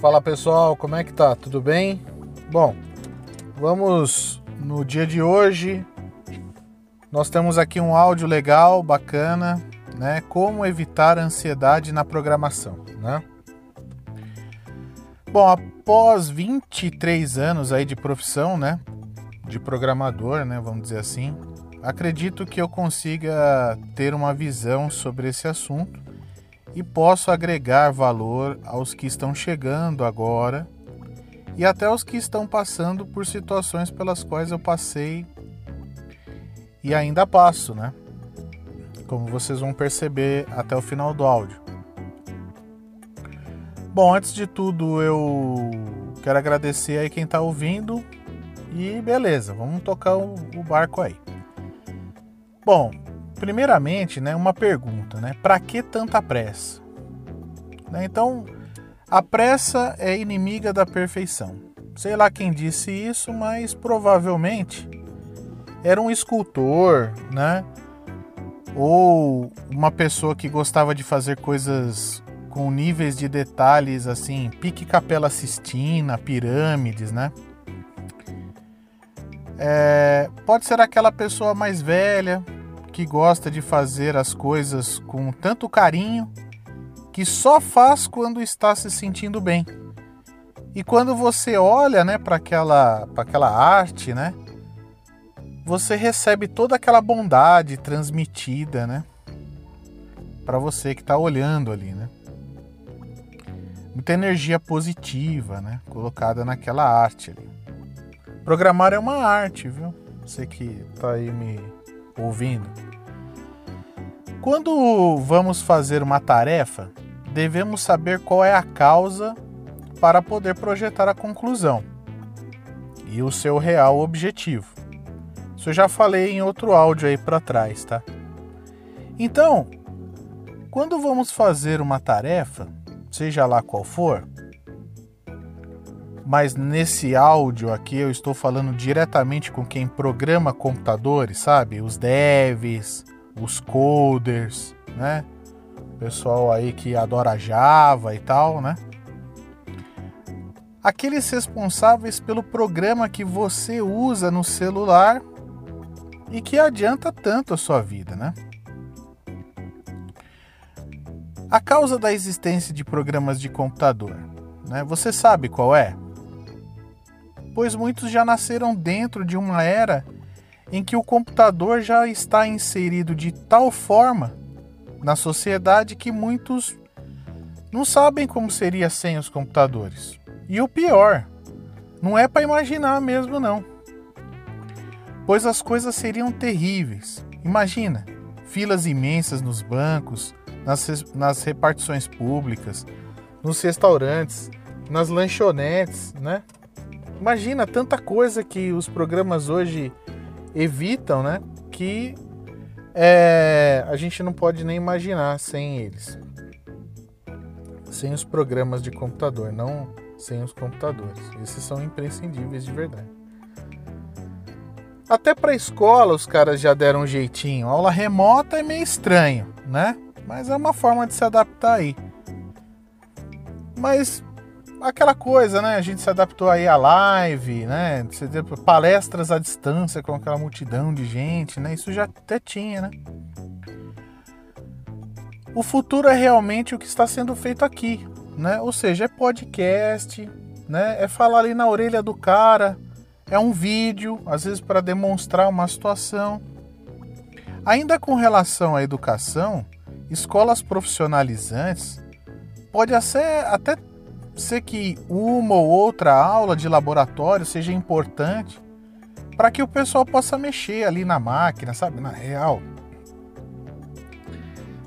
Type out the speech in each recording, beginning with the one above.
Fala pessoal, como é que tá? Tudo bem? Bom, vamos no dia de hoje. Nós temos aqui um áudio legal, bacana, né? Como evitar ansiedade na programação, né? Bom, após 23 anos aí de profissão, né? De programador, né? Vamos dizer assim, acredito que eu consiga ter uma visão sobre esse assunto e posso agregar valor aos que estão chegando agora e até aos que estão passando por situações pelas quais eu passei e ainda passo, né? Como vocês vão perceber até o final do áudio. Bom, antes de tudo, eu quero agradecer aí quem está ouvindo e beleza, vamos tocar o, o barco aí. Bom, primeiramente, né, uma pergunta, né? Para que tanta pressa? Né, então, a pressa é inimiga da perfeição. Sei lá quem disse isso, mas provavelmente era um escultor, né? Ou uma pessoa que gostava de fazer coisas com níveis de detalhes assim, pique Capela Sistina, pirâmides, né? É, pode ser aquela pessoa mais velha que gosta de fazer as coisas com tanto carinho que só faz quando está se sentindo bem. E quando você olha, né, para aquela, para aquela arte, né, você recebe toda aquela bondade transmitida, né, para você que está olhando ali, né. Muita energia positiva, né, colocada naquela arte ali. Programar é uma arte, viu? Você que está aí me ouvindo. Quando vamos fazer uma tarefa, devemos saber qual é a causa para poder projetar a conclusão e o seu real objetivo. Isso eu já falei em outro áudio aí para trás, tá? Então, quando vamos fazer uma tarefa, seja lá qual for, mas nesse áudio aqui eu estou falando diretamente com quem programa computadores, sabe? Os devs, os coders, né? Pessoal aí que adora Java e tal, né? Aqueles responsáveis pelo programa que você usa no celular e que adianta tanto a sua vida, né? A causa da existência de programas de computador, né? Você sabe qual é? Pois muitos já nasceram dentro de uma era em que o computador já está inserido de tal forma na sociedade que muitos não sabem como seria sem os computadores. E o pior, não é para imaginar mesmo não. Pois as coisas seriam terríveis. Imagina, filas imensas nos bancos, nas, nas repartições públicas, nos restaurantes, nas lanchonetes, né? Imagina tanta coisa que os programas hoje evitam, né? Que é, a gente não pode nem imaginar sem eles. Sem os programas de computador, não sem os computadores. Esses são imprescindíveis de verdade. Até para escola os caras já deram um jeitinho. aula remota é meio estranho, né? Mas é uma forma de se adaptar aí. Mas aquela coisa, né? A gente se adaptou aí à live, né? Palestras à distância com aquela multidão de gente, né? Isso já até tinha, né? O futuro é realmente o que está sendo feito aqui, né? Ou seja, é podcast, né? É falar ali na orelha do cara, é um vídeo, às vezes para demonstrar uma situação. Ainda com relação à educação, escolas profissionalizantes pode até, até ser que uma ou outra aula de laboratório seja importante para que o pessoal possa mexer ali na máquina, sabe? Na real.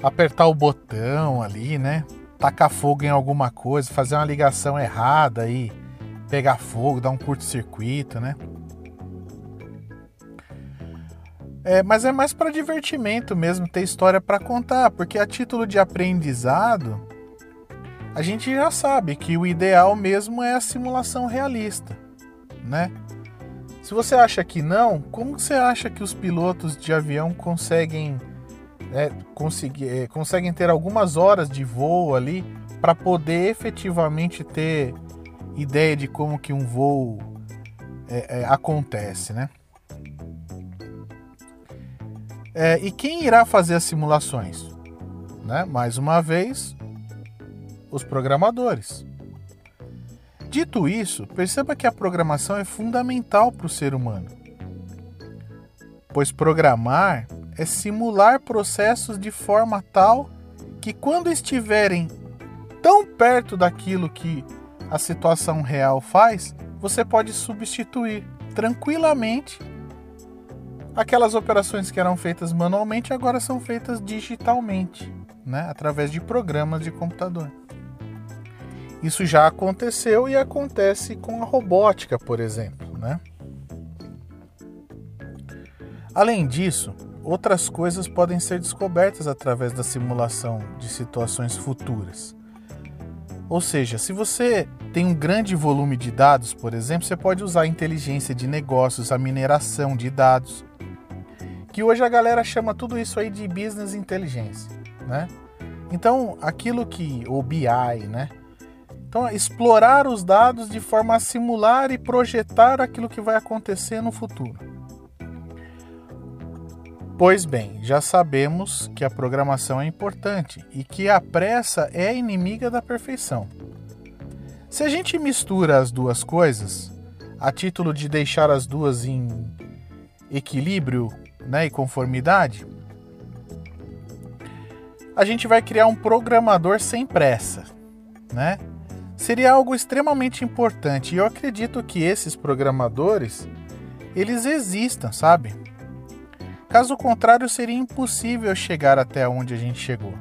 Apertar o botão ali, né? Tacar fogo em alguma coisa, fazer uma ligação errada aí, pegar fogo, dar um curto-circuito, né? É, mas é mais para divertimento mesmo, ter história para contar, porque a título de aprendizado a gente já sabe que o ideal mesmo é a simulação realista, né? Se você acha que não, como você acha que os pilotos de avião conseguem, é, é, conseguem ter algumas horas de voo ali para poder efetivamente ter ideia de como que um voo é, é, acontece, né? É, e quem irá fazer as simulações? Né? Mais uma vez, os programadores. Dito isso, perceba que a programação é fundamental para o ser humano, pois programar é simular processos de forma tal que, quando estiverem tão perto daquilo que a situação real faz, você pode substituir tranquilamente aquelas operações que eram feitas manualmente agora são feitas digitalmente, né, através de programas de computador. Isso já aconteceu e acontece com a robótica, por exemplo, né? Além disso, outras coisas podem ser descobertas através da simulação de situações futuras. Ou seja, se você tem um grande volume de dados, por exemplo, você pode usar a inteligência de negócios, a mineração de dados, que hoje a galera chama tudo isso aí de business intelligence, né? Então, aquilo que o BI, né? Então, explorar os dados de forma a simular e projetar aquilo que vai acontecer no futuro. Pois bem, já sabemos que a programação é importante e que a pressa é inimiga da perfeição. Se a gente mistura as duas coisas, a título de deixar as duas em equilíbrio né, e conformidade, a gente vai criar um programador sem pressa, né? Seria algo extremamente importante. E eu acredito que esses programadores, eles existam, sabe? Caso contrário, seria impossível chegar até onde a gente chegou.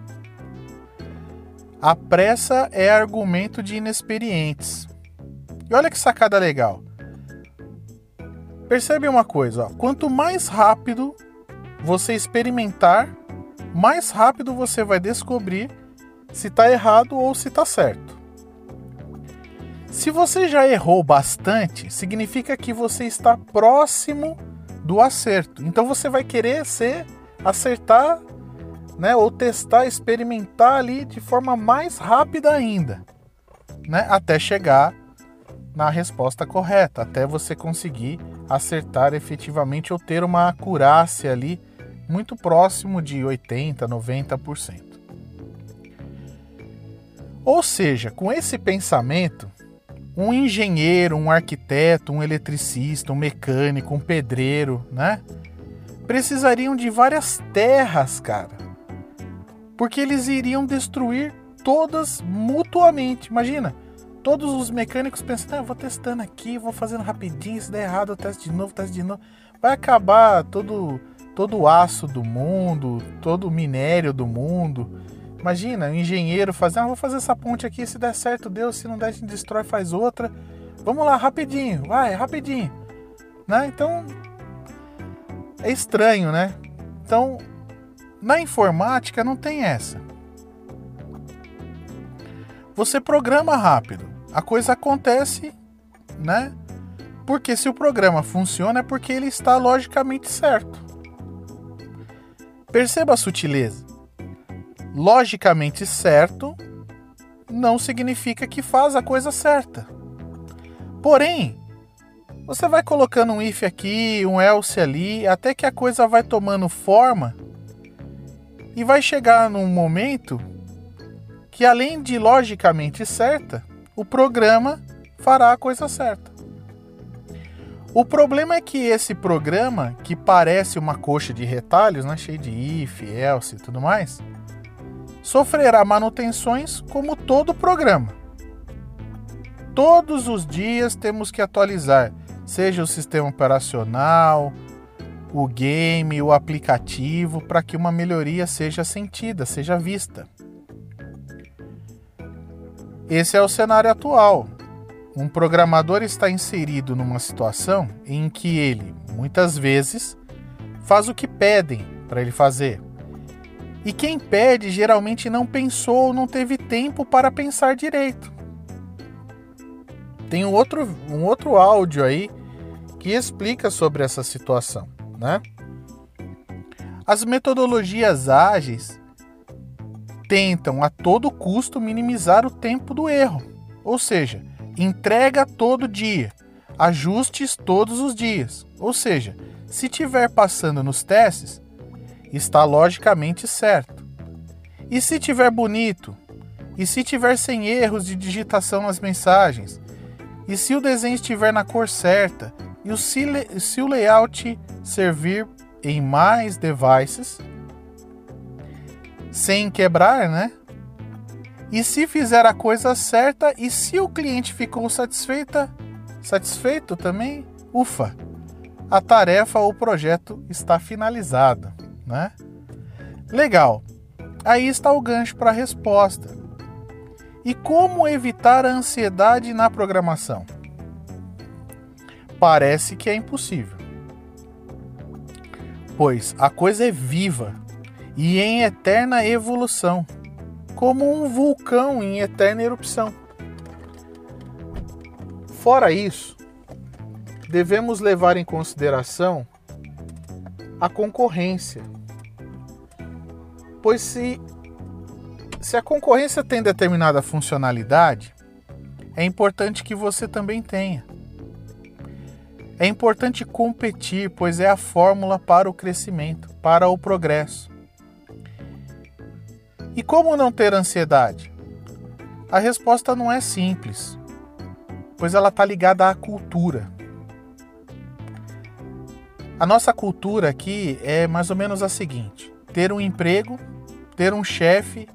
A pressa é argumento de inexperientes. E olha que sacada legal. Percebe uma coisa, ó. quanto mais rápido você experimentar, mais rápido você vai descobrir se está errado ou se está certo. Se você já errou bastante, significa que você está próximo do acerto. Então você vai querer ser acertar, né, ou testar, experimentar ali de forma mais rápida ainda, né, até chegar na resposta correta, até você conseguir acertar efetivamente ou ter uma acurácia ali muito próximo de 80, 90%. Ou seja, com esse pensamento, um engenheiro, um arquiteto, um eletricista, um mecânico, um pedreiro, né? Precisariam de várias terras, cara. Porque eles iriam destruir todas mutuamente. Imagina, todos os mecânicos pensando, ah, vou testando aqui, vou fazendo rapidinho, se der errado eu testo de novo, testo de novo. Vai acabar todo, todo o aço do mundo, todo o minério do mundo Imagina, um engenheiro fazer, ah, vou fazer essa ponte aqui, se der certo, deu, se não der, a gente destrói, faz outra. Vamos lá, rapidinho, vai, rapidinho. Né? Então, é estranho, né? Então, na informática não tem essa. Você programa rápido, a coisa acontece, né? Porque se o programa funciona é porque ele está logicamente certo. Perceba a sutileza logicamente certo não significa que faz a coisa certa. Porém, você vai colocando um if aqui, um else ali, até que a coisa vai tomando forma e vai chegar num momento que além de logicamente certa, o programa fará a coisa certa. O problema é que esse programa, que parece uma coxa de retalhos, né, cheio de if, else e tudo mais, sofrerá manutenções como todo programa. Todos os dias temos que atualizar, seja o sistema operacional, o game, o aplicativo, para que uma melhoria seja sentida, seja vista. Esse é o cenário atual. Um programador está inserido numa situação em que ele, muitas vezes, faz o que pedem para ele fazer. E quem pede geralmente não pensou ou não teve tempo para pensar direito. Tem um outro, um outro áudio aí que explica sobre essa situação, né? As metodologias ágeis tentam a todo custo minimizar o tempo do erro, ou seja, entrega todo dia, ajustes todos os dias, ou seja, se tiver passando nos testes, está logicamente certo. E se tiver bonito? E se tiver sem erros de digitação nas mensagens? E se o desenho estiver na cor certa? E se o layout servir em mais devices? Sem quebrar, né? E se fizer a coisa certa e se o cliente ficou satisfeita, satisfeito também, ufa, a tarefa ou projeto está finalizado, né? Legal. Aí está o gancho para a resposta. E como evitar a ansiedade na programação? Parece que é impossível. Pois a coisa é viva e em eterna evolução, como um vulcão em eterna erupção. Fora isso, devemos levar em consideração a concorrência. Pois se, se a concorrência tem determinada funcionalidade, é importante que você também tenha. É importante competir, pois é a fórmula para o crescimento, para o progresso. E como não ter ansiedade? A resposta não é simples, pois ela está ligada à cultura. A nossa cultura aqui é mais ou menos a seguinte: ter um emprego, ter um chefe,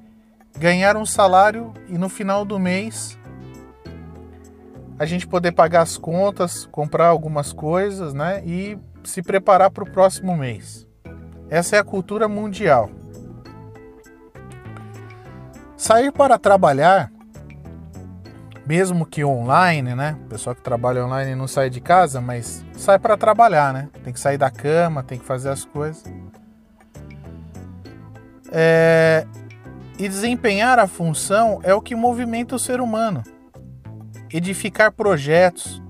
ganhar um salário e no final do mês a gente poder pagar as contas, comprar algumas coisas, né? E se preparar para o próximo mês. Essa é a cultura mundial. Sair para trabalhar mesmo que online, né? O pessoal que trabalha online não sai de casa, mas sai para trabalhar, né? Tem que sair da cama, tem que fazer as coisas. É... E desempenhar a função é o que movimenta o ser humano. Edificar projetos,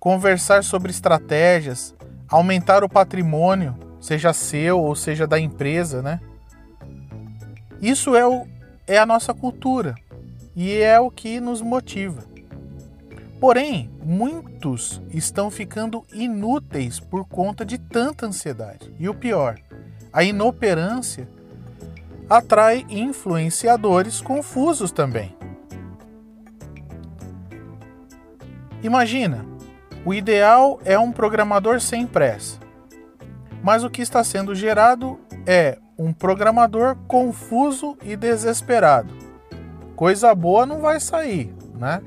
conversar sobre estratégias, aumentar o patrimônio, seja seu ou seja da empresa, né? Isso é, o, é a nossa cultura e é o que nos motiva. Porém, muitos estão ficando inúteis por conta de tanta ansiedade. E o pior, a inoperância atrai influenciadores confusos também. Imagina, o ideal é um programador sem pressa, mas o que está sendo gerado é um programador confuso e desesperado coisa boa não vai sair, né?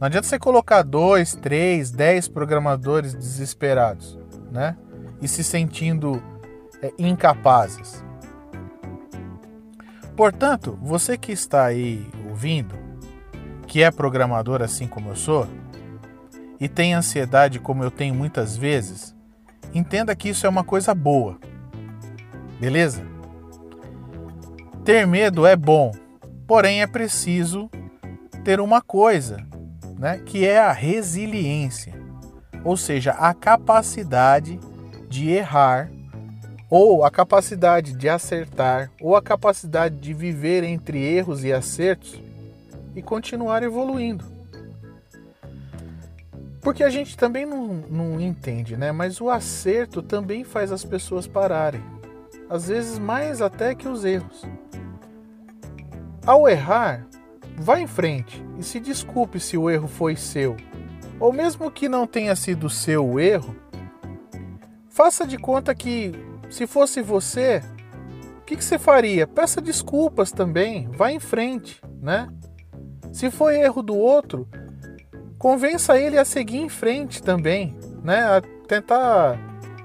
Não adianta você colocar dois, três, dez programadores desesperados, né? E se sentindo é, incapazes. Portanto, você que está aí ouvindo, que é programador assim como eu sou, e tem ansiedade como eu tenho muitas vezes, entenda que isso é uma coisa boa. Beleza? Ter medo é bom, Porém, é preciso ter uma coisa, né, que é a resiliência, ou seja, a capacidade de errar, ou a capacidade de acertar, ou a capacidade de viver entre erros e acertos e continuar evoluindo. Porque a gente também não, não entende, né? Mas o acerto também faz as pessoas pararem. Às vezes mais até que os erros. Ao errar, vá em frente e se desculpe se o erro foi seu. Ou mesmo que não tenha sido seu o erro, faça de conta que se fosse você, o que, que, você faria? Peça desculpas também, vá em frente, né? Se foi erro do outro, convença ele a seguir em frente também, né? A tentar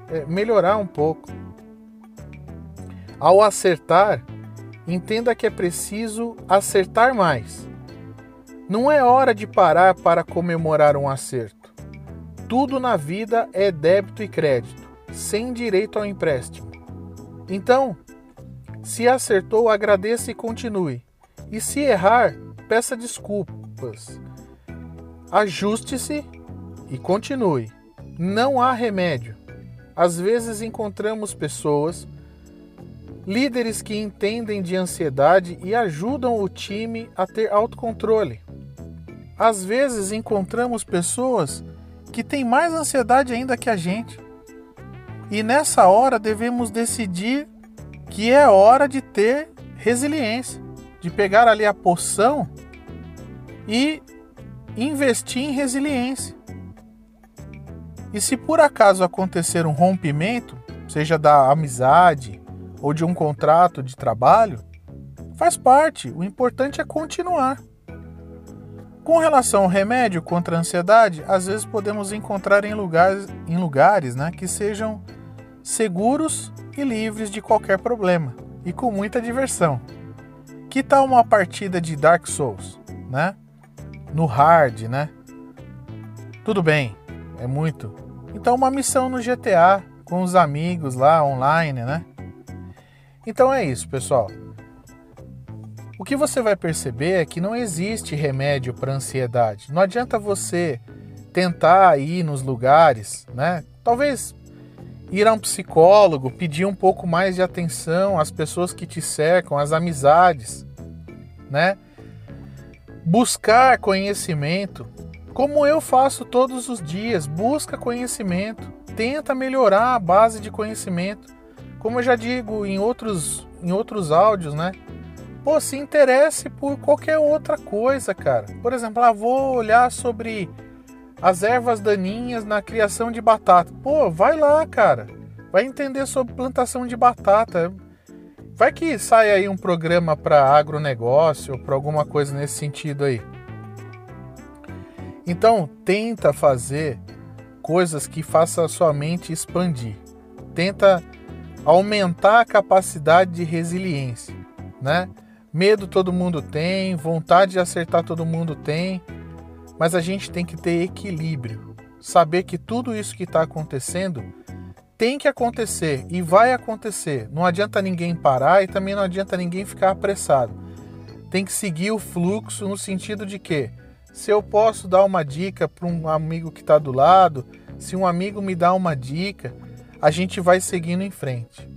é, melhorar um pouco. Ao acertar, entenda que é preciso acertar mais. Não é hora de parar para comemorar um acerto. Tudo na vida é débito e crédito, sem direito ao empréstimo. Então, se acertou, agradeça e continue. E se errar, peça desculpas. Ajuste-se e continue. Não há remédio. Às vezes encontramos pessoas líderes que entendem de ansiedade e ajudam o time a ter autocontrole. Às vezes encontramos pessoas que têm mais ansiedade ainda que a gente. E nessa hora devemos decidir que é hora de ter resiliência, de pegar ali a poção e investir em resiliência. E se por acaso acontecer um rompimento, seja da amizade ou de um contrato de trabalho, faz parte, o importante é continuar. Com relação ao remédio contra a ansiedade, às vezes podemos encontrar em lugares, em lugares né, que sejam seguros e livres de qualquer problema e com muita diversão. Que tal uma partida de Dark Souls, né? No hard, né? Tudo bem, é muito. Então uma missão no GTA com os amigos lá online, né? Então é isso, pessoal. O que você vai perceber é que não existe remédio para ansiedade. Não adianta você tentar ir nos lugares, né? Talvez ir a um psicólogo, pedir um pouco mais de atenção às pessoas que te cercam, às amizades, né? Buscar conhecimento, como eu faço todos os dias, busca conhecimento, tenta melhorar a base de conhecimento. Como eu já digo em outros em outros áudios, né? Pô, se interesse por qualquer outra coisa, cara. Por exemplo, ah, vou olhar sobre as ervas daninhas na criação de batata. Pô, vai lá, cara. Vai entender sobre plantação de batata. Vai que sai aí um programa para agronegócio ou para alguma coisa nesse sentido aí. Então, tenta fazer coisas que façam a sua mente expandir. Tenta aumentar a capacidade de resiliência, né? Medo todo mundo tem, vontade de acertar todo mundo tem, mas a gente tem que ter equilíbrio. Saber que tudo isso que está acontecendo tem que acontecer e vai acontecer. Não adianta ninguém parar e também não adianta ninguém ficar apressado. Tem que seguir o fluxo no sentido de que, se eu posso dar uma dica para um amigo que está do lado, se um amigo me dá uma dica, a gente vai seguindo em frente,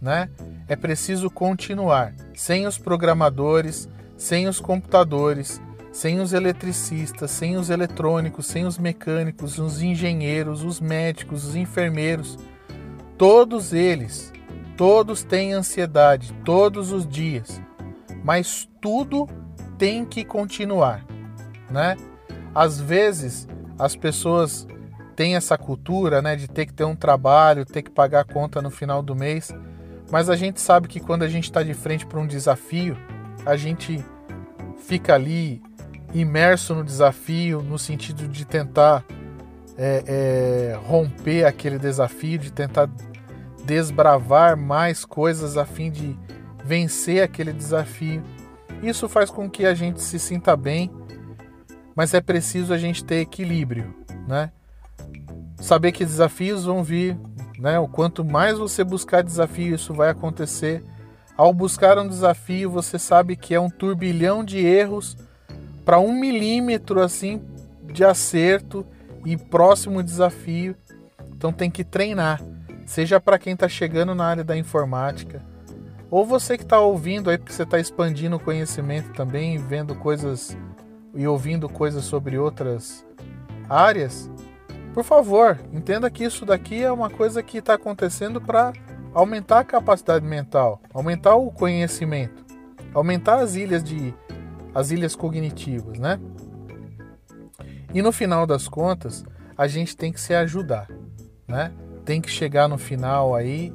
né? É preciso continuar, sem os programadores, sem os computadores, sem os eletricistas, sem os eletrônicos, sem os mecânicos, os engenheiros, os médicos, os enfermeiros, todos eles, todos têm ansiedade todos os dias, mas tudo tem que continuar, né? Às vezes as pessoas têm essa cultura, né, de ter que ter um trabalho, ter que pagar a conta no final do mês, mas a gente sabe que quando a gente está de frente para um desafio, a gente fica ali imerso no desafio, no sentido de tentar é, é, romper aquele desafio, de tentar desbravar mais coisas a fim de vencer aquele desafio. Isso faz com que a gente se sinta bem, mas é preciso a gente ter equilíbrio, né? Saber que desafios vão vir, né? O quanto mais você buscar desafio, isso vai acontecer. Ao buscar um desafio, você sabe que é um turbilhão de erros para um milímetro assim de acerto e próximo desafio. Então tem que treinar, seja para quem está chegando na área da informática, ou você que está ouvindo aí porque você está expandindo o conhecimento também, vendo coisas e ouvindo coisas sobre outras áreas. Por favor, entenda que isso daqui é uma coisa que está acontecendo para aumentar a capacidade mental, aumentar o conhecimento, aumentar as ilhas de as ilhas cognitivas, né? E no final das contas, a gente tem que se ajudar, né? Tem que chegar no final aí,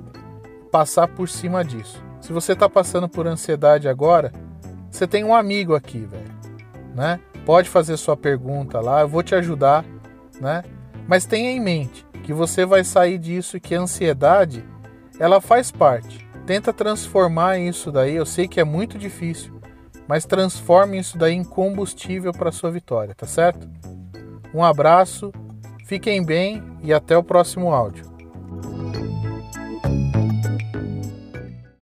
passar por cima disso. Se você está passando por ansiedade agora, você tem um amigo aqui, velho, né? Pode fazer sua pergunta lá, eu vou te ajudar, né? Mas tenha em mente que você vai sair disso e que a ansiedade, ela faz parte. Tenta transformar isso daí, eu sei que é muito difícil, mas transforme isso daí em combustível para sua vitória, tá certo? Um abraço, fiquem bem e até o próximo áudio.